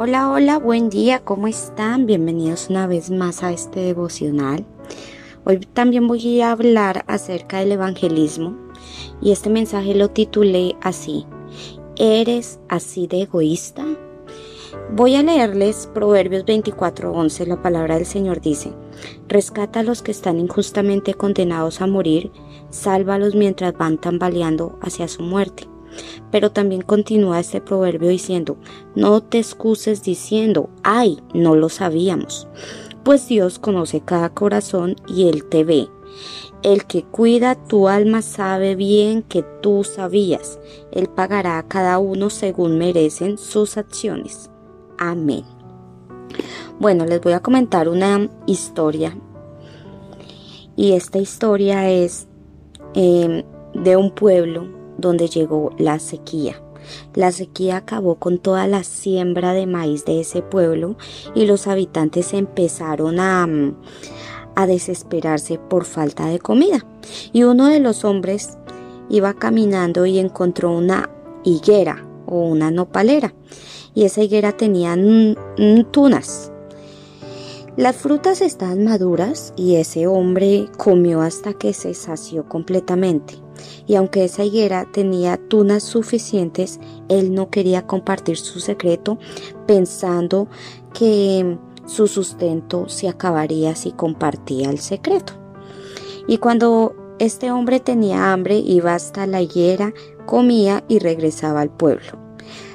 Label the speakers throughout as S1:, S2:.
S1: Hola, hola, buen día, ¿cómo están? Bienvenidos una vez más a este devocional. Hoy también voy a hablar acerca del evangelismo y este mensaje lo titulé así, ¿eres así de egoísta? Voy a leerles Proverbios 24:11, la palabra del Señor dice, rescata a los que están injustamente condenados a morir, sálvalos mientras van tambaleando hacia su muerte. Pero también continúa este proverbio diciendo, no te excuses diciendo, ay, no lo sabíamos, pues Dios conoce cada corazón y Él te ve. El que cuida tu alma sabe bien que tú sabías. Él pagará a cada uno según merecen sus acciones. Amén. Bueno, les voy a comentar una historia. Y esta historia es eh, de un pueblo donde llegó la sequía. La sequía acabó con toda la siembra de maíz de ese pueblo y los habitantes empezaron a, a desesperarse por falta de comida. Y uno de los hombres iba caminando y encontró una higuera o una nopalera y esa higuera tenía tunas. Las frutas estaban maduras y ese hombre comió hasta que se sació completamente y aunque esa higuera tenía tunas suficientes, él no quería compartir su secreto pensando que su sustento se acabaría si compartía el secreto. Y cuando este hombre tenía hambre, iba hasta la higuera, comía y regresaba al pueblo.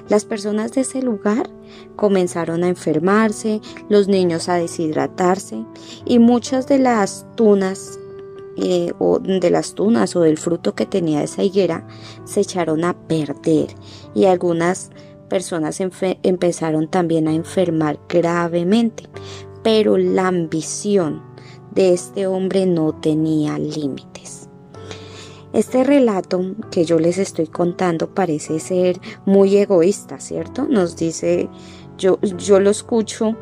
S1: Las personas de ese lugar comenzaron a enfermarse, los niños a deshidratarse y muchas de las tunas eh, o de las tunas o del fruto que tenía esa higuera se echaron a perder y algunas personas empezaron también a enfermar gravemente. Pero la ambición de este hombre no tenía límites. Este relato que yo les estoy contando parece ser muy egoísta, ¿cierto? Nos dice, yo, yo lo escucho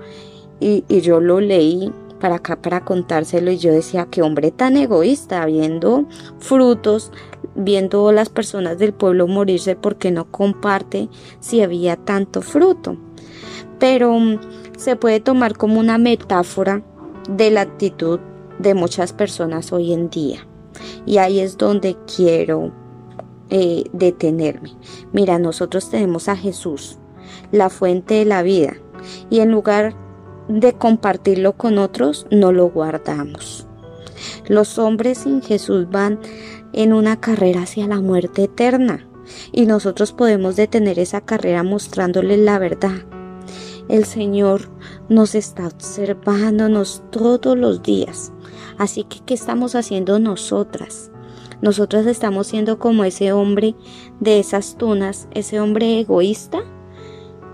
S1: y, y yo lo leí para acá para contárselo y yo decía, qué hombre tan egoísta, viendo frutos, viendo las personas del pueblo morirse porque no comparte si había tanto fruto. Pero mm, se puede tomar como una metáfora de la actitud de muchas personas hoy en día. Y ahí es donde quiero eh, detenerme. Mira, nosotros tenemos a Jesús, la fuente de la vida. Y en lugar de compartirlo con otros, no lo guardamos. Los hombres sin Jesús van en una carrera hacia la muerte eterna y nosotros podemos detener esa carrera mostrándoles la verdad. El Señor nos está observándonos todos los días. Así que, ¿qué estamos haciendo nosotras? Nosotras estamos siendo como ese hombre de esas tunas, ese hombre egoísta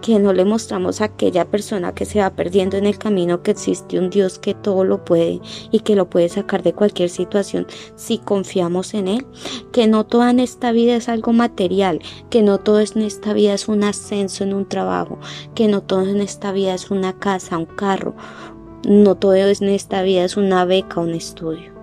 S1: que no le mostramos a aquella persona que se va perdiendo en el camino que existe un Dios que todo lo puede y que lo puede sacar de cualquier situación si confiamos en Él, que no toda en esta vida es algo material, que no todo en esta vida es un ascenso en un trabajo, que no todo en esta vida es una casa, un carro, no todo en esta vida es una beca, un estudio.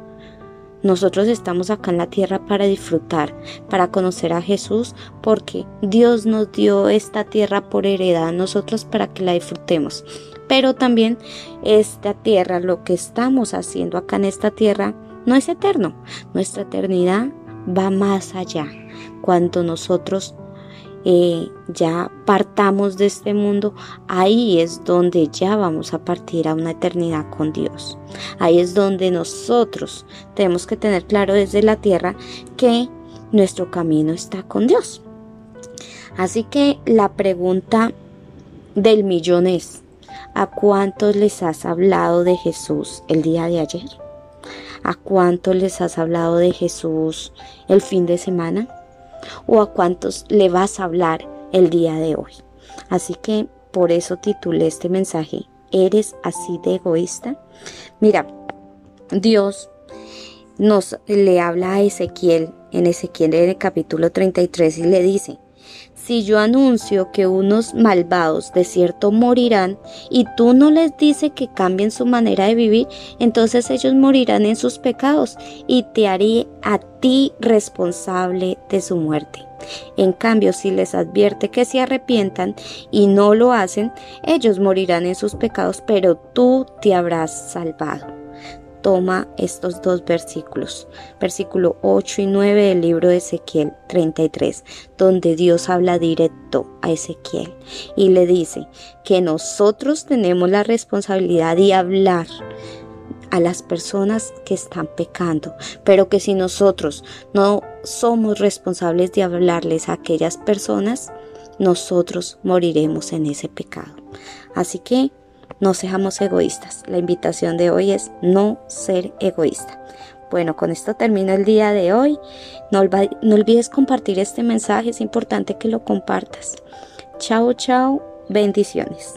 S1: Nosotros estamos acá en la tierra para disfrutar, para conocer a Jesús, porque Dios nos dio esta tierra por heredad nosotros para que la disfrutemos. Pero también esta tierra, lo que estamos haciendo acá en esta tierra, no es eterno. Nuestra eternidad va más allá. Cuando nosotros eh, ya partamos de este mundo, ahí es donde ya vamos a partir a una eternidad con Dios. Ahí es donde nosotros tenemos que tener claro desde la tierra que nuestro camino está con Dios. Así que la pregunta del millón es, ¿a cuántos les has hablado de Jesús el día de ayer? ¿A cuántos les has hablado de Jesús el fin de semana? O a cuántos le vas a hablar el día de hoy. Así que por eso titulé este mensaje, ¿eres así de egoísta? Mira, Dios nos le habla a Ezequiel en Ezequiel en el capítulo 33 y le dice, si yo anuncio que unos malvados de cierto morirán y tú no les dices que cambien su manera de vivir, entonces ellos morirán en sus pecados y te haré a ti responsable de su muerte. En cambio, si les advierte que se arrepientan y no lo hacen, ellos morirán en sus pecados, pero tú te habrás salvado toma estos dos versículos, versículo 8 y 9 del libro de Ezequiel 33, donde Dios habla directo a Ezequiel y le dice que nosotros tenemos la responsabilidad de hablar a las personas que están pecando, pero que si nosotros no somos responsables de hablarles a aquellas personas, nosotros moriremos en ese pecado. Así que no seamos egoístas. La invitación de hoy es no ser egoísta. Bueno, con esto termino el día de hoy. No, no olvides compartir este mensaje, es importante que lo compartas. Chao, chao, bendiciones.